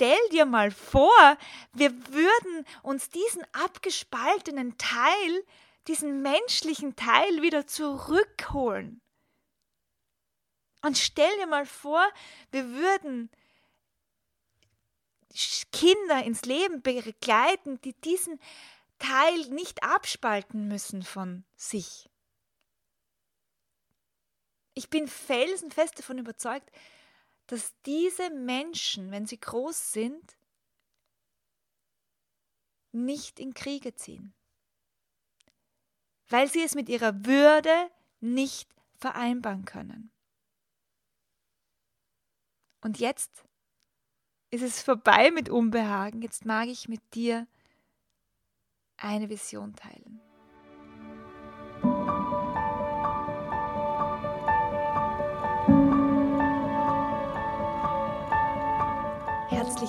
stell dir mal vor, wir würden uns diesen abgespaltenen Teil, diesen menschlichen Teil wieder zurückholen. Und stell dir mal vor, wir würden Kinder ins Leben begleiten, die diesen Teil nicht abspalten müssen von sich. Ich bin felsenfest davon überzeugt, dass diese Menschen, wenn sie groß sind, nicht in Kriege ziehen, weil sie es mit ihrer Würde nicht vereinbaren können. Und jetzt ist es vorbei mit Unbehagen, jetzt mag ich mit dir eine Vision teilen.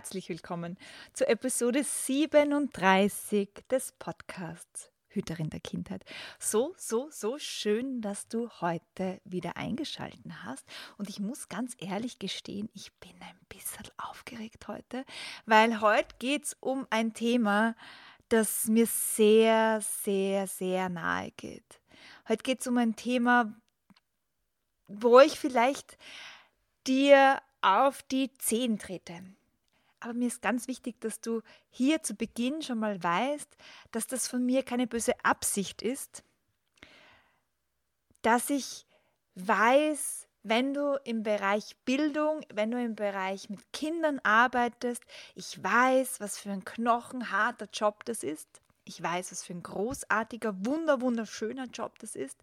Herzlich willkommen zur Episode 37 des Podcasts Hüterin der Kindheit. So, so, so schön, dass du heute wieder eingeschalten hast. Und ich muss ganz ehrlich gestehen, ich bin ein bisschen aufgeregt heute, weil heute geht es um ein Thema, das mir sehr, sehr, sehr nahe geht. Heute geht es um ein Thema, wo ich vielleicht dir auf die Zehen trete. Aber mir ist ganz wichtig, dass du hier zu Beginn schon mal weißt, dass das von mir keine böse Absicht ist, dass ich weiß, wenn du im Bereich Bildung, wenn du im Bereich mit Kindern arbeitest, ich weiß, was für ein knochenharter Job das ist. Ich weiß, was für ein großartiger, wunder, wunderschöner Job das ist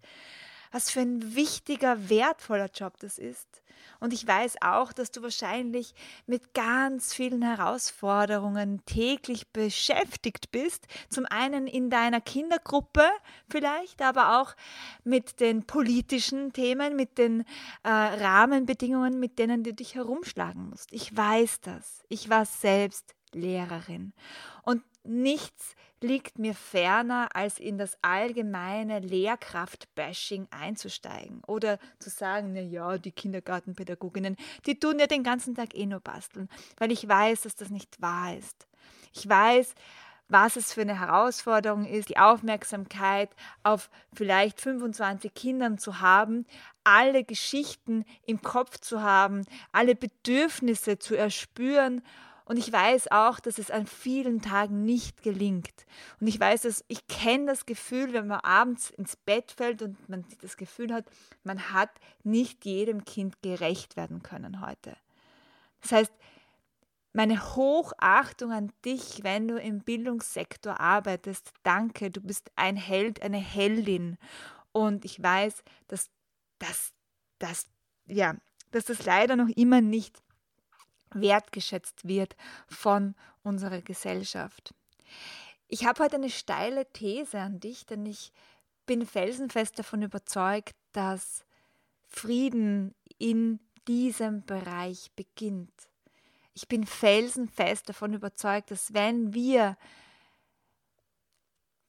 was für ein wichtiger, wertvoller Job das ist. Und ich weiß auch, dass du wahrscheinlich mit ganz vielen Herausforderungen täglich beschäftigt bist. Zum einen in deiner Kindergruppe vielleicht, aber auch mit den politischen Themen, mit den äh, Rahmenbedingungen, mit denen du dich herumschlagen musst. Ich weiß das. Ich war selbst Lehrerin. Und nichts liegt mir ferner, als in das allgemeine Lehrkraft-Bashing einzusteigen oder zu sagen, na ja, die Kindergartenpädagoginnen, die tun ja den ganzen Tag eh nur basteln, weil ich weiß, dass das nicht wahr ist. Ich weiß, was es für eine Herausforderung ist, die Aufmerksamkeit auf vielleicht 25 Kindern zu haben, alle Geschichten im Kopf zu haben, alle Bedürfnisse zu erspüren und ich weiß auch, dass es an vielen Tagen nicht gelingt. Und ich weiß, dass ich kenne das Gefühl, wenn man abends ins Bett fällt und man das Gefühl hat, man hat nicht jedem Kind gerecht werden können heute. Das heißt, meine Hochachtung an dich, wenn du im Bildungssektor arbeitest. Danke, du bist ein Held, eine Heldin. Und ich weiß, dass das, das, ja, dass das leider noch immer nicht wertgeschätzt wird von unserer Gesellschaft. Ich habe heute eine steile These an dich, denn ich bin felsenfest davon überzeugt, dass Frieden in diesem Bereich beginnt. Ich bin felsenfest davon überzeugt, dass wenn wir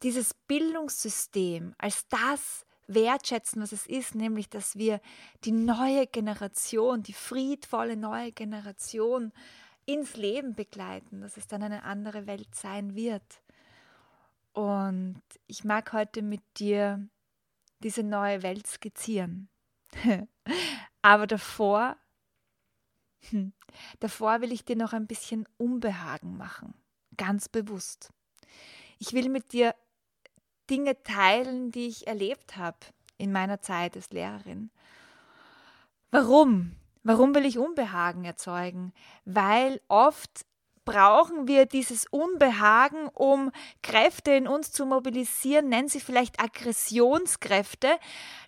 dieses Bildungssystem als das wertschätzen, was es ist, nämlich dass wir die neue Generation, die friedvolle neue Generation ins Leben begleiten, dass es dann eine andere Welt sein wird. Und ich mag heute mit dir diese neue Welt skizzieren. Aber davor, hm, davor will ich dir noch ein bisschen Unbehagen machen, ganz bewusst. Ich will mit dir Dinge teilen, die ich erlebt habe in meiner Zeit als Lehrerin. Warum? Warum will ich Unbehagen erzeugen? Weil oft brauchen wir dieses Unbehagen, um Kräfte in uns zu mobilisieren, nennen sie vielleicht Aggressionskräfte,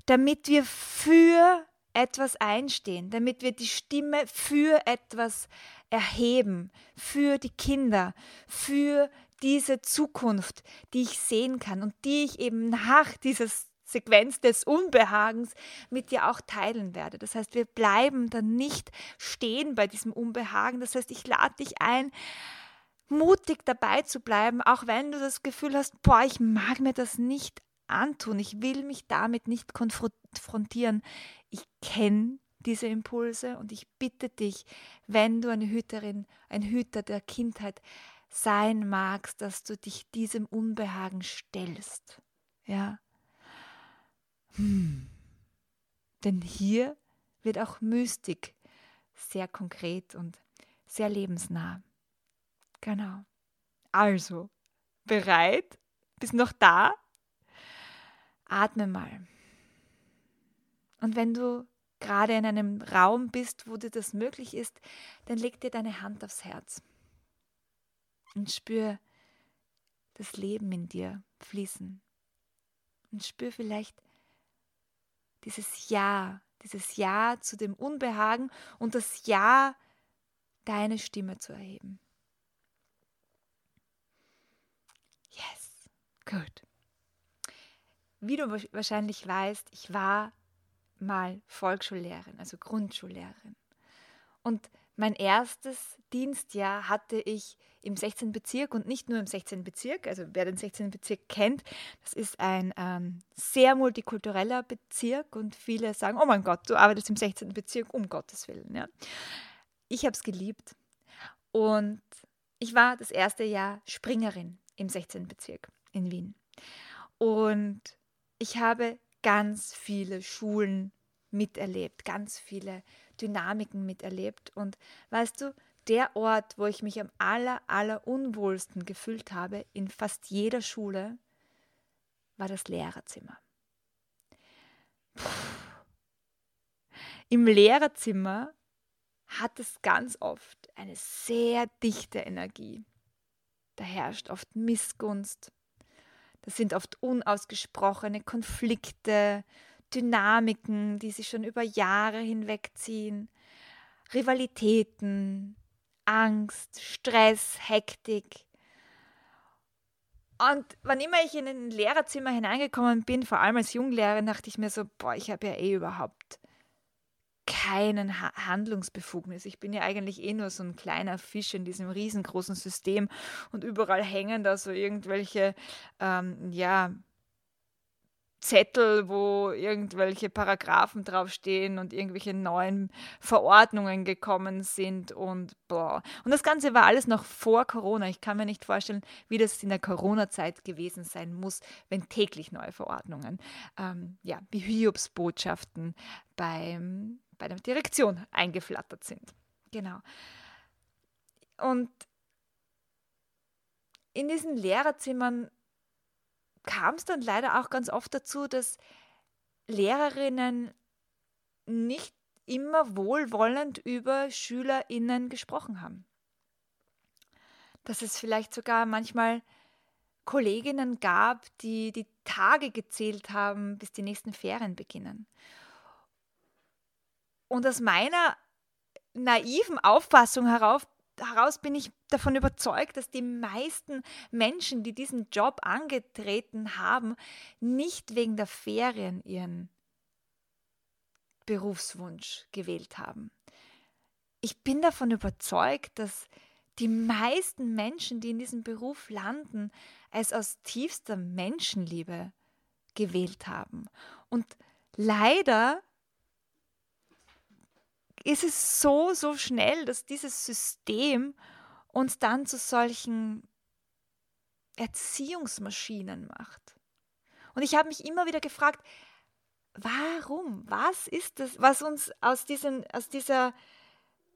damit wir für etwas einstehen, damit wir die Stimme für etwas erheben, für die Kinder, für diese Zukunft, die ich sehen kann und die ich eben nach dieser Sequenz des Unbehagens mit dir auch teilen werde. Das heißt, wir bleiben dann nicht stehen bei diesem Unbehagen. Das heißt, ich lade dich ein, mutig dabei zu bleiben, auch wenn du das Gefühl hast, boah, ich mag mir das nicht antun, ich will mich damit nicht konfrontieren. Ich kenne diese Impulse und ich bitte dich, wenn du eine Hüterin, ein Hüter der Kindheit sein magst, dass du dich diesem Unbehagen stellst. Ja. Hm. Denn hier wird auch Mystik sehr konkret und sehr lebensnah. Genau. Also, bereit? Bist noch da? Atme mal. Und wenn du gerade in einem Raum bist, wo dir das möglich ist, dann leg dir deine Hand aufs Herz und spür das Leben in dir fließen. Und spür vielleicht dieses Ja, dieses Ja zu dem Unbehagen und das Ja, deine Stimme zu erheben. Yes, gut. Wie du wahrscheinlich weißt, ich war mal Volksschullehrerin, also Grundschullehrerin. Und mein erstes Dienstjahr hatte ich im 16. Bezirk und nicht nur im 16. Bezirk, also wer den 16. Bezirk kennt, das ist ein ähm, sehr multikultureller Bezirk und viele sagen, oh mein Gott, du arbeitest im 16. Bezirk, um Gottes Willen. Ja. Ich habe es geliebt und ich war das erste Jahr Springerin im 16. Bezirk in Wien. Und ich habe ganz viele Schulen miterlebt, ganz viele Dynamiken miterlebt. Und weißt du, der Ort, wo ich mich am aller, aller unwohlsten gefühlt habe, in fast jeder Schule, war das Lehrerzimmer. Puh. Im Lehrerzimmer hat es ganz oft eine sehr dichte Energie. Da herrscht oft Missgunst. Das sind oft unausgesprochene Konflikte, Dynamiken, die sich schon über Jahre hinwegziehen, Rivalitäten, Angst, Stress, Hektik. Und wann immer ich in ein Lehrerzimmer hineingekommen bin, vor allem als Junglehrerin, dachte ich mir so, boah, ich habe ja eh überhaupt keinen ha Handlungsbefugnis. Ich bin ja eigentlich eh nur so ein kleiner Fisch in diesem riesengroßen System und überall hängen da so irgendwelche, ähm, ja, Zettel, wo irgendwelche Paragraphen draufstehen und irgendwelche neuen Verordnungen gekommen sind und boah. Und das Ganze war alles noch vor Corona. Ich kann mir nicht vorstellen, wie das in der Corona-Zeit gewesen sein muss, wenn täglich neue Verordnungen, ähm, ja, wie Hiobsbotschaften beim, bei der Direktion eingeflattert sind. Genau. Und in diesen Lehrerzimmern kam es dann leider auch ganz oft dazu, dass Lehrerinnen nicht immer wohlwollend über SchülerInnen gesprochen haben. Dass es vielleicht sogar manchmal Kolleginnen gab, die die Tage gezählt haben, bis die nächsten Ferien beginnen. Und aus meiner naiven Auffassung herauf heraus bin ich davon überzeugt, dass die meisten Menschen, die diesen Job angetreten haben, nicht wegen der Ferien ihren Berufswunsch gewählt haben. Ich bin davon überzeugt, dass die meisten Menschen, die in diesem Beruf landen, es aus tiefster Menschenliebe gewählt haben. Und leider ist es so, so schnell, dass dieses System uns dann zu solchen Erziehungsmaschinen macht. Und ich habe mich immer wieder gefragt, warum? Was ist das, was uns aus, diesen, aus dieser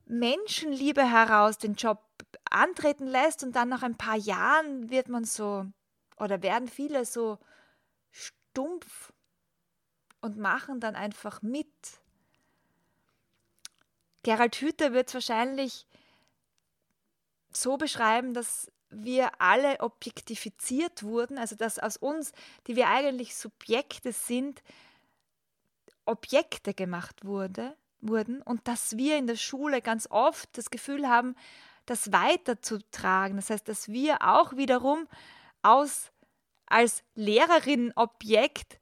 Menschenliebe heraus den Job antreten lässt und dann nach ein paar Jahren wird man so oder werden viele so stumpf und machen dann einfach mit Gerald Hüther wird es wahrscheinlich so beschreiben, dass wir alle objektifiziert wurden, also dass aus uns, die wir eigentlich Subjekte sind, Objekte gemacht wurde, wurden und dass wir in der Schule ganz oft das Gefühl haben, das weiterzutragen. Das heißt, dass wir auch wiederum aus als Lehrerin Objekt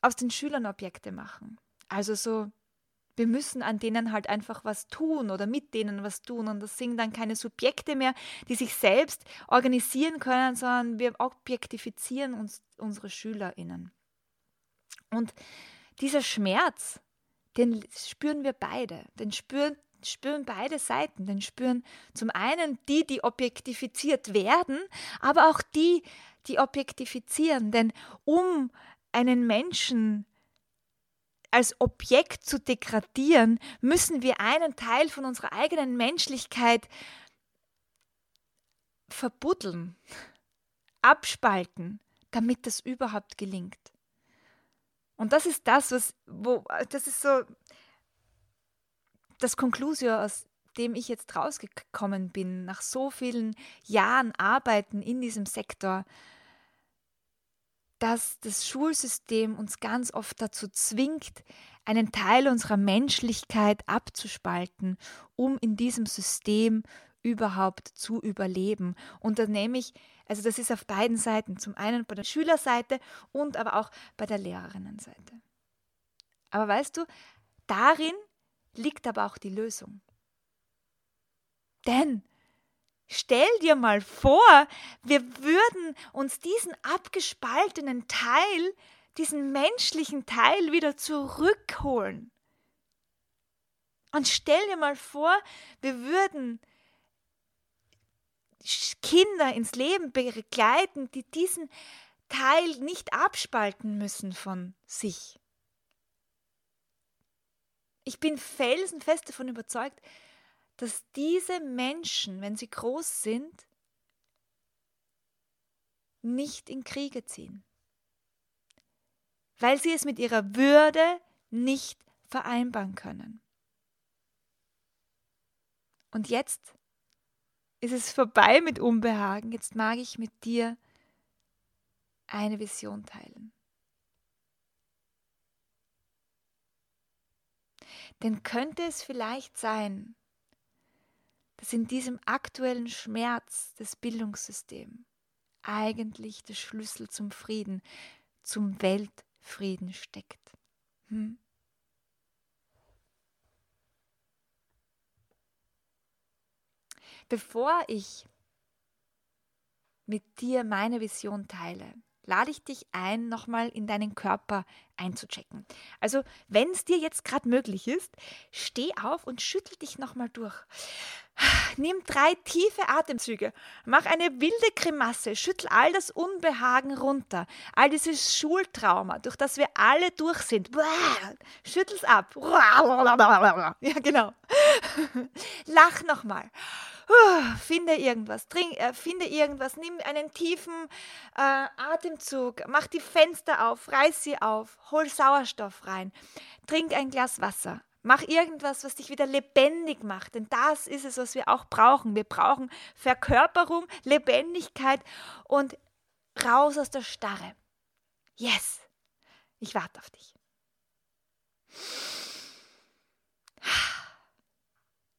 aus den Schülern Objekte machen. Also so, wir müssen an denen halt einfach was tun oder mit denen was tun. Und das sind dann keine Subjekte mehr, die sich selbst organisieren können, sondern wir objektifizieren uns unsere SchülerInnen. Und dieser Schmerz, den spüren wir beide. Den spüren, spüren beide Seiten. Den spüren zum einen die, die objektifiziert werden, aber auch die, die objektifizieren. Denn um einen Menschen als Objekt zu degradieren, müssen wir einen Teil von unserer eigenen Menschlichkeit verbuddeln, abspalten, damit das überhaupt gelingt. Und das ist das, was, wo, das ist so das Konklusio, aus dem ich jetzt rausgekommen bin, nach so vielen Jahren Arbeiten in diesem Sektor, dass das Schulsystem uns ganz oft dazu zwingt, einen Teil unserer Menschlichkeit abzuspalten, um in diesem System überhaupt zu überleben. Und da nehme ich, also das ist auf beiden Seiten, zum einen bei der Schülerseite und aber auch bei der Lehrerinnenseite. Aber weißt du, darin liegt aber auch die Lösung. Denn stell dir mal vor, wir würden uns diesen abgespaltenen Teil, diesen menschlichen Teil wieder zurückholen. Und stell dir mal vor, wir würden Kinder ins Leben begleiten, die diesen Teil nicht abspalten müssen von sich. Ich bin felsenfest davon überzeugt, dass diese Menschen, wenn sie groß sind, nicht in Kriege ziehen, weil sie es mit ihrer Würde nicht vereinbaren können. Und jetzt ist es vorbei mit Unbehagen. Jetzt mag ich mit dir eine Vision teilen. Denn könnte es vielleicht sein, dass in diesem aktuellen Schmerz des Bildungssystems eigentlich der Schlüssel zum Frieden, zum Weltfrieden steckt? Hm? Bevor ich mit dir meine Vision teile, lade ich dich ein, nochmal in deinen Körper einzuchecken. Also, wenn es dir jetzt gerade möglich ist, steh auf und schüttel dich nochmal durch. Nimm drei tiefe Atemzüge, mach eine wilde Grimasse, schüttel all das Unbehagen runter, all dieses Schultrauma, durch das wir alle durch sind. Schüttel's ab. Ja, genau. Lach nochmal finde irgendwas, trink, äh, finde irgendwas, nimm einen tiefen äh, Atemzug, mach die Fenster auf, reiß sie auf, hol Sauerstoff rein, trink ein Glas Wasser. Mach irgendwas, was dich wieder lebendig macht, denn das ist es, was wir auch brauchen. Wir brauchen Verkörperung, Lebendigkeit und raus aus der Starre. Yes, ich warte auf dich.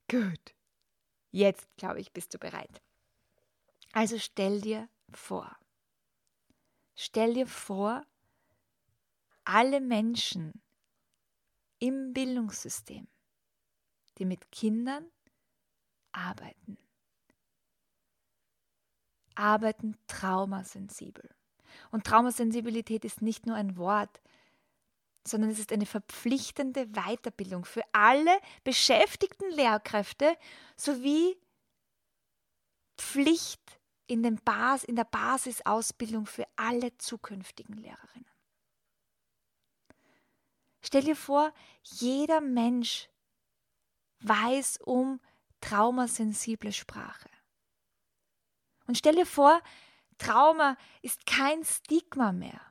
Gut. Jetzt, glaube ich, bist du bereit. Also stell dir vor, stell dir vor, alle Menschen im Bildungssystem, die mit Kindern arbeiten, arbeiten traumasensibel. Und Traumasensibilität ist nicht nur ein Wort, sondern es ist eine verpflichtende Weiterbildung für alle beschäftigten Lehrkräfte sowie Pflicht in, den Bas in der Basisausbildung für alle zukünftigen Lehrerinnen. Stell dir vor, jeder Mensch weiß um traumasensible Sprache. Und stell dir vor, Trauma ist kein Stigma mehr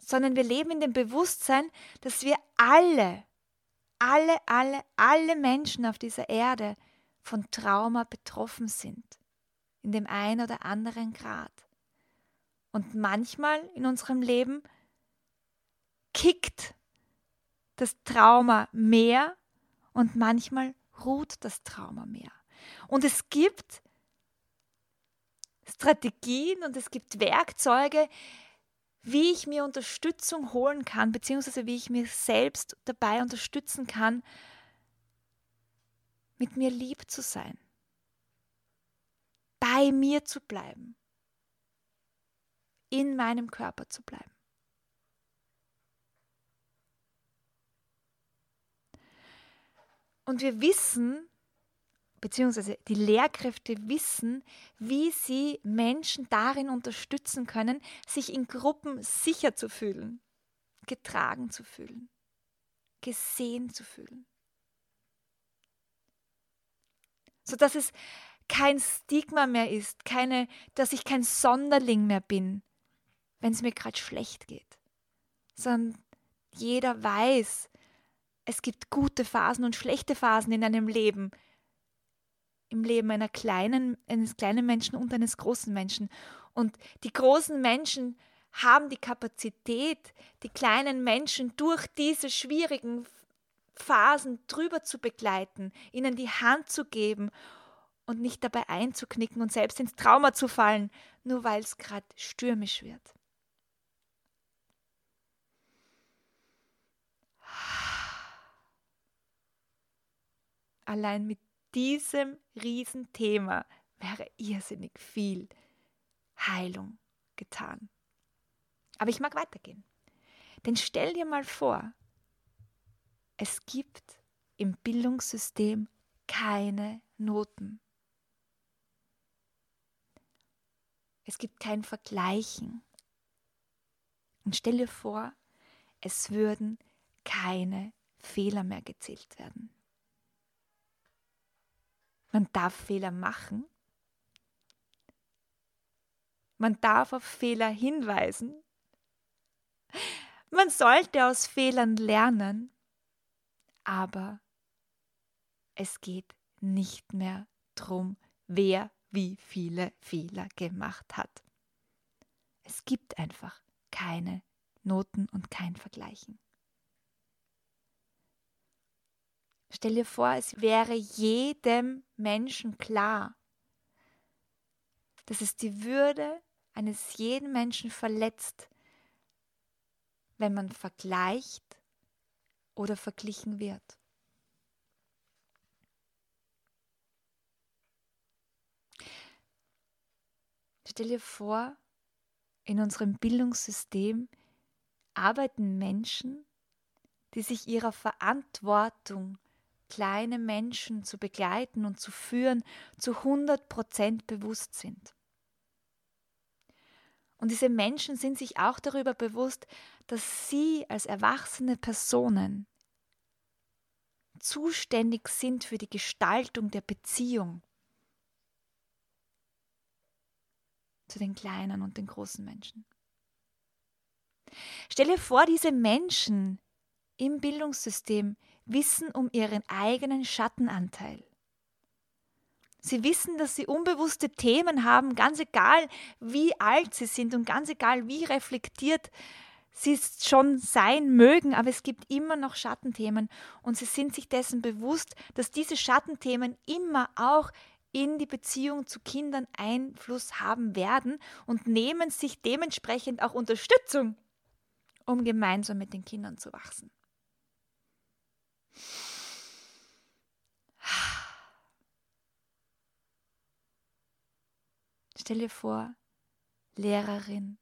sondern wir leben in dem Bewusstsein, dass wir alle, alle, alle, alle Menschen auf dieser Erde von Trauma betroffen sind, in dem einen oder anderen Grad. Und manchmal in unserem Leben kickt das Trauma mehr und manchmal ruht das Trauma mehr. Und es gibt Strategien und es gibt Werkzeuge, wie ich mir Unterstützung holen kann, beziehungsweise wie ich mir selbst dabei unterstützen kann, mit mir lieb zu sein, bei mir zu bleiben, in meinem Körper zu bleiben. Und wir wissen, beziehungsweise die Lehrkräfte wissen, wie sie Menschen darin unterstützen können, sich in Gruppen sicher zu fühlen, getragen zu fühlen, gesehen zu fühlen. Sodass es kein Stigma mehr ist, keine, dass ich kein Sonderling mehr bin, wenn es mir gerade schlecht geht, sondern jeder weiß, es gibt gute Phasen und schlechte Phasen in einem Leben, im Leben einer kleinen, eines kleinen Menschen und eines großen Menschen. Und die großen Menschen haben die Kapazität, die kleinen Menschen durch diese schwierigen Phasen drüber zu begleiten, ihnen die Hand zu geben und nicht dabei einzuknicken und selbst ins Trauma zu fallen, nur weil es gerade stürmisch wird. Allein mit diesem Riesenthema wäre irrsinnig viel Heilung getan. Aber ich mag weitergehen. Denn stell dir mal vor, es gibt im Bildungssystem keine Noten. Es gibt kein Vergleichen. Und stell dir vor, es würden keine Fehler mehr gezählt werden. Man darf Fehler machen. Man darf auf Fehler hinweisen. Man sollte aus Fehlern lernen. Aber es geht nicht mehr darum, wer wie viele Fehler gemacht hat. Es gibt einfach keine Noten und kein Vergleichen. Stell dir vor, es wäre jedem Menschen klar, dass es die Würde eines jeden Menschen verletzt, wenn man vergleicht oder verglichen wird. Stell dir vor, in unserem Bildungssystem arbeiten Menschen, die sich ihrer Verantwortung kleine Menschen zu begleiten und zu führen, zu 100 Prozent bewusst sind. Und diese Menschen sind sich auch darüber bewusst, dass sie als erwachsene Personen zuständig sind für die Gestaltung der Beziehung zu den kleinen und den großen Menschen. Stell dir vor, diese Menschen im Bildungssystem wissen um ihren eigenen Schattenanteil. Sie wissen, dass sie unbewusste Themen haben, ganz egal, wie alt sie sind und ganz egal, wie reflektiert sie schon sein mögen, aber es gibt immer noch Schattenthemen und sie sind sich dessen bewusst, dass diese Schattenthemen immer auch in die Beziehung zu Kindern Einfluss haben werden und nehmen sich dementsprechend auch Unterstützung, um gemeinsam mit den Kindern zu wachsen. Stell dir vor, Lehrerin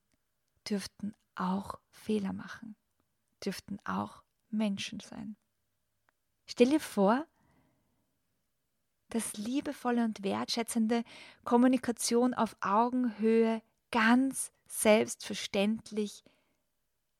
dürften auch Fehler machen, dürften auch Menschen sein. Stell dir vor, dass liebevolle und wertschätzende Kommunikation auf Augenhöhe ganz selbstverständlich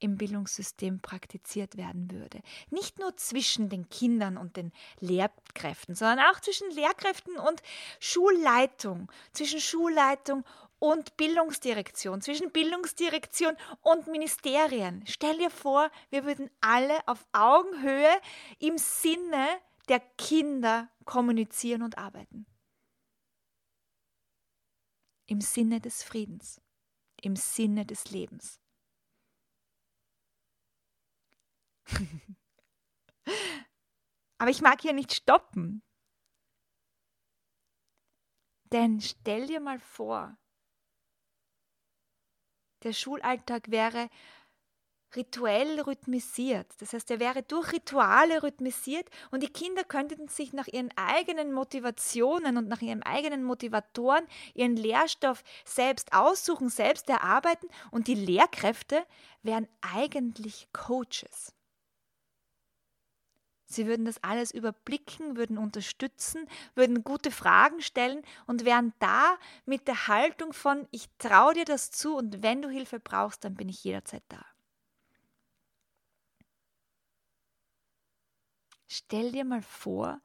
im Bildungssystem praktiziert werden würde. Nicht nur zwischen den Kindern und den Lehrkräften, sondern auch zwischen Lehrkräften und Schulleitung, zwischen Schulleitung und Bildungsdirektion, zwischen Bildungsdirektion und Ministerien. Stell dir vor, wir würden alle auf Augenhöhe im Sinne der Kinder kommunizieren und arbeiten. Im Sinne des Friedens, im Sinne des Lebens. Aber ich mag hier nicht stoppen. Denn stell dir mal vor, der Schulalltag wäre rituell rhythmisiert. Das heißt, er wäre durch Rituale rhythmisiert und die Kinder könnten sich nach ihren eigenen Motivationen und nach ihren eigenen Motivatoren ihren Lehrstoff selbst aussuchen, selbst erarbeiten und die Lehrkräfte wären eigentlich Coaches. Sie würden das alles überblicken, würden unterstützen, würden gute Fragen stellen und wären da mit der Haltung von, ich traue dir das zu und wenn du Hilfe brauchst, dann bin ich jederzeit da. Stell dir mal vor,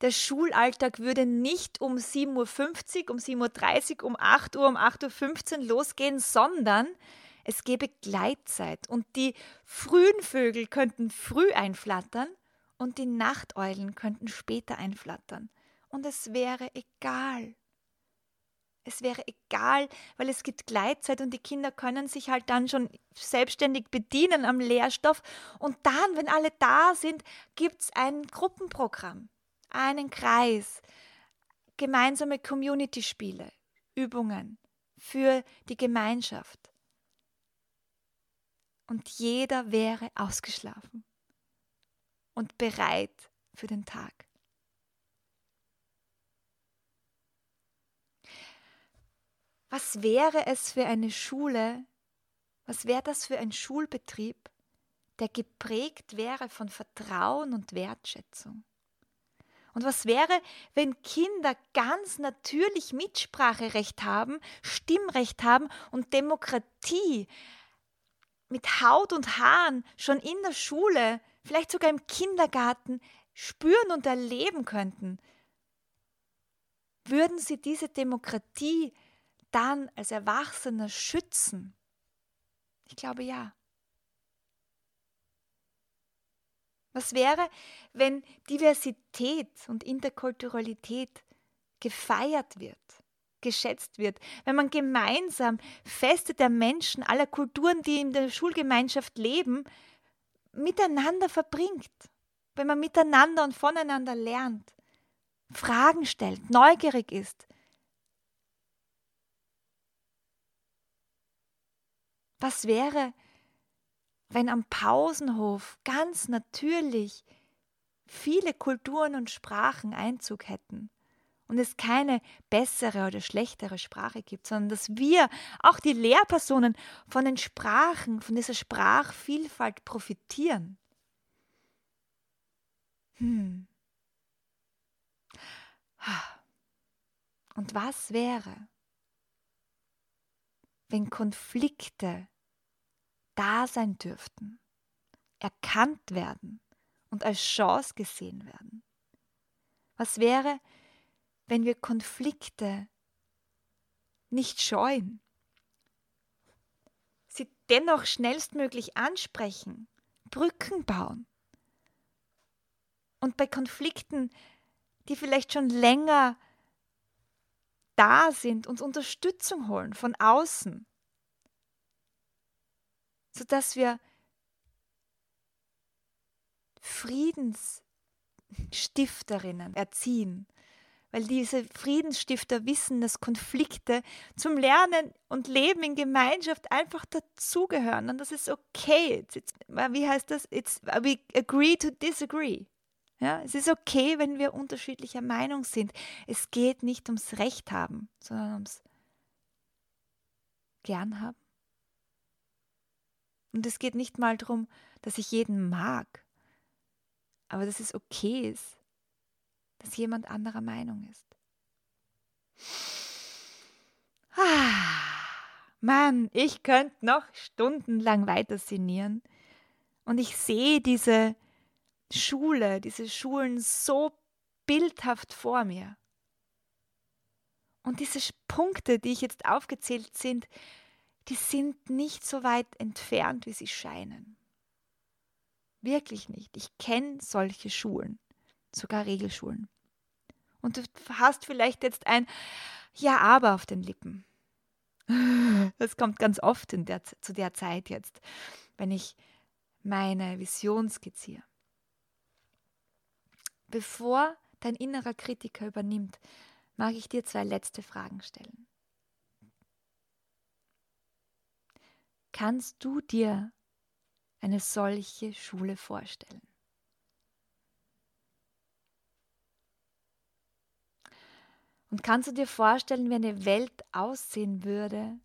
der Schulalltag würde nicht um 7.50 Uhr, um 7.30 Uhr, um 8 Uhr, um 8.15 Uhr losgehen, sondern es gäbe Gleitzeit und die frühen Vögel könnten früh einflattern und die Nachteulen könnten später einflattern. Und es wäre egal. Es wäre egal, weil es gibt Gleitzeit und die Kinder können sich halt dann schon selbstständig bedienen am Lehrstoff. Und dann, wenn alle da sind, gibt es ein Gruppenprogramm, einen Kreis, gemeinsame Community-Spiele, Übungen für die Gemeinschaft. Und jeder wäre ausgeschlafen und bereit für den Tag. Was wäre es für eine Schule, was wäre das für ein Schulbetrieb, der geprägt wäre von Vertrauen und Wertschätzung? Und was wäre, wenn Kinder ganz natürlich Mitspracherecht haben, Stimmrecht haben und Demokratie mit Haut und Haaren schon in der Schule vielleicht sogar im Kindergarten spüren und erleben könnten, würden sie diese Demokratie dann als Erwachsener schützen? Ich glaube ja. Was wäre, wenn Diversität und Interkulturalität gefeiert wird, geschätzt wird, wenn man gemeinsam Feste der Menschen aller Kulturen, die in der Schulgemeinschaft leben, miteinander verbringt, wenn man miteinander und voneinander lernt, Fragen stellt, neugierig ist. Was wäre, wenn am Pausenhof ganz natürlich viele Kulturen und Sprachen Einzug hätten? Und es keine bessere oder schlechtere Sprache gibt, sondern dass wir, auch die Lehrpersonen, von den Sprachen, von dieser Sprachvielfalt profitieren. Hm. Und was wäre, wenn Konflikte da sein dürften, erkannt werden und als Chance gesehen werden? Was wäre, wenn wir Konflikte nicht scheuen, sie dennoch schnellstmöglich ansprechen, Brücken bauen. Und bei Konflikten, die vielleicht schon länger da sind, uns Unterstützung holen von außen, sodass wir Friedensstifterinnen erziehen weil diese Friedensstifter wissen, dass Konflikte zum Lernen und Leben in Gemeinschaft einfach dazugehören und das ist okay. It's, it's, wie heißt das? It's, we agree to disagree. Ja, es ist okay, wenn wir unterschiedlicher Meinung sind. Es geht nicht ums Recht haben, sondern ums Gern haben. Und es geht nicht mal darum, dass ich jeden mag, aber dass es okay ist, dass jemand anderer Meinung ist. Ah, Mann, ich könnte noch stundenlang weiter sinnieren. Und ich sehe diese Schule, diese Schulen so bildhaft vor mir. Und diese Punkte, die ich jetzt aufgezählt sind, die sind nicht so weit entfernt, wie sie scheinen. Wirklich nicht. Ich kenne solche Schulen. Sogar Regelschulen. Und du hast vielleicht jetzt ein Ja, aber auf den Lippen. Das kommt ganz oft der, zu der Zeit jetzt, wenn ich meine Vision skizziere. Bevor dein innerer Kritiker übernimmt, mag ich dir zwei letzte Fragen stellen. Kannst du dir eine solche Schule vorstellen? Und kannst du dir vorstellen, wie eine Welt aussehen würde,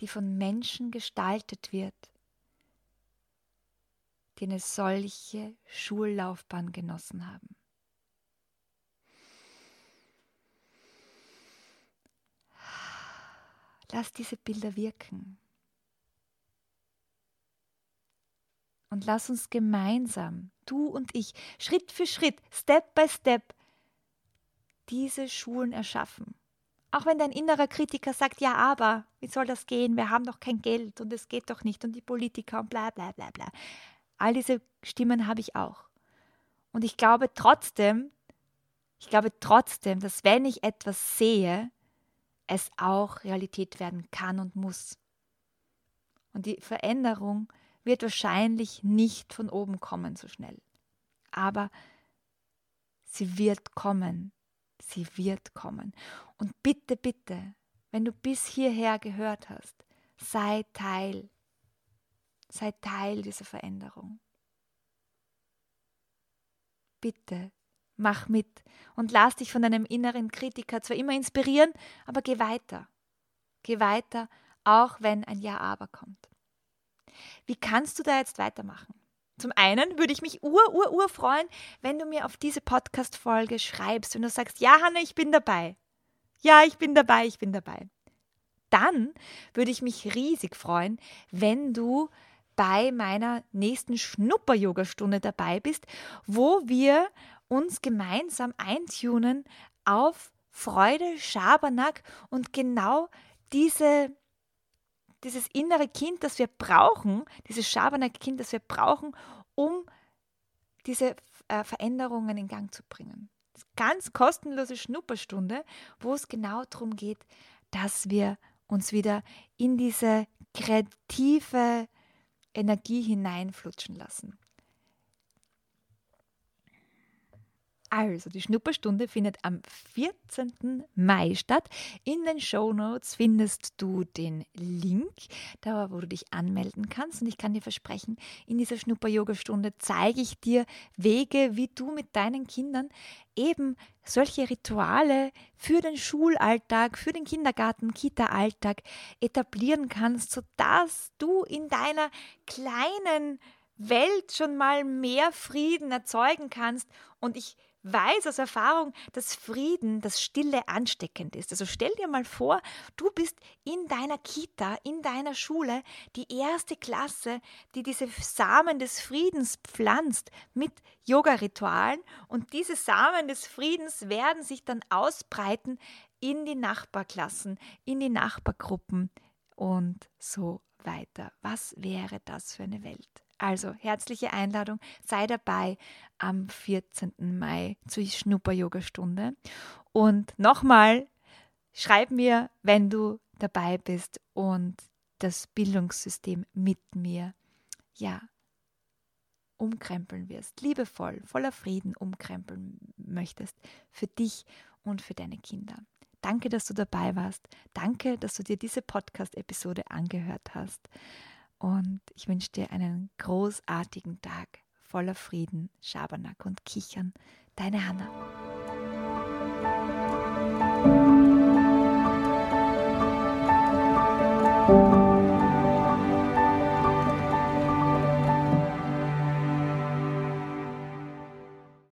die von Menschen gestaltet wird, die eine solche Schullaufbahn genossen haben? Lass diese Bilder wirken. Und lass uns gemeinsam, du und ich, Schritt für Schritt, Step by Step, diese Schulen erschaffen. Auch wenn dein innerer Kritiker sagt, ja, aber, wie soll das gehen? Wir haben doch kein Geld und es geht doch nicht und die Politiker und bla bla bla bla. All diese Stimmen habe ich auch. Und ich glaube trotzdem, ich glaube trotzdem, dass wenn ich etwas sehe, es auch Realität werden kann und muss. Und die Veränderung wird wahrscheinlich nicht von oben kommen so schnell. Aber sie wird kommen. Sie wird kommen. Und bitte, bitte, wenn du bis hierher gehört hast, sei Teil. Sei Teil dieser Veränderung. Bitte, mach mit und lass dich von deinem inneren Kritiker zwar immer inspirieren, aber geh weiter. Geh weiter, auch wenn ein Ja aber kommt. Wie kannst du da jetzt weitermachen? Zum einen würde ich mich ur, ur, ur freuen, wenn du mir auf diese Podcast-Folge schreibst, wenn du sagst, ja, Hanna, ich bin dabei. Ja, ich bin dabei, ich bin dabei. Dann würde ich mich riesig freuen, wenn du bei meiner nächsten Schnupper-Yoga-Stunde dabei bist, wo wir uns gemeinsam eintunen auf Freude, Schabernack und genau diese dieses innere Kind, das wir brauchen, dieses Schabernack-Kind, das wir brauchen, um diese äh, Veränderungen in Gang zu bringen. Ganz kostenlose Schnupperstunde, wo es genau darum geht, dass wir uns wieder in diese kreative Energie hineinflutschen lassen. Also, die Schnupperstunde findet am 14. Mai statt. In den Show Notes findest du den Link, da wo du dich anmelden kannst. Und ich kann dir versprechen, in dieser Schnupper-Yoga-Stunde zeige ich dir Wege, wie du mit deinen Kindern eben solche Rituale für den Schulalltag, für den Kindergarten, Kita-Alltag etablieren kannst, sodass du in deiner kleinen Welt schon mal mehr Frieden erzeugen kannst. Und ich weiß aus Erfahrung, dass Frieden, das Stille ansteckend ist. Also stell dir mal vor, du bist in deiner Kita, in deiner Schule, die erste Klasse, die diese Samen des Friedens pflanzt mit Yoga-Ritualen und diese Samen des Friedens werden sich dann ausbreiten in die Nachbarklassen, in die Nachbargruppen und so weiter. Was wäre das für eine Welt? Also herzliche Einladung, sei dabei am 14. Mai zur Schnupper-Yoga-Stunde. Und nochmal, schreib mir, wenn du dabei bist und das Bildungssystem mit mir, ja, umkrempeln wirst, liebevoll, voller Frieden umkrempeln möchtest, für dich und für deine Kinder. Danke, dass du dabei warst. Danke, dass du dir diese Podcast-Episode angehört hast. Und ich wünsche dir einen großartigen Tag voller Frieden, Schabernack und Kichern. Deine Hanna.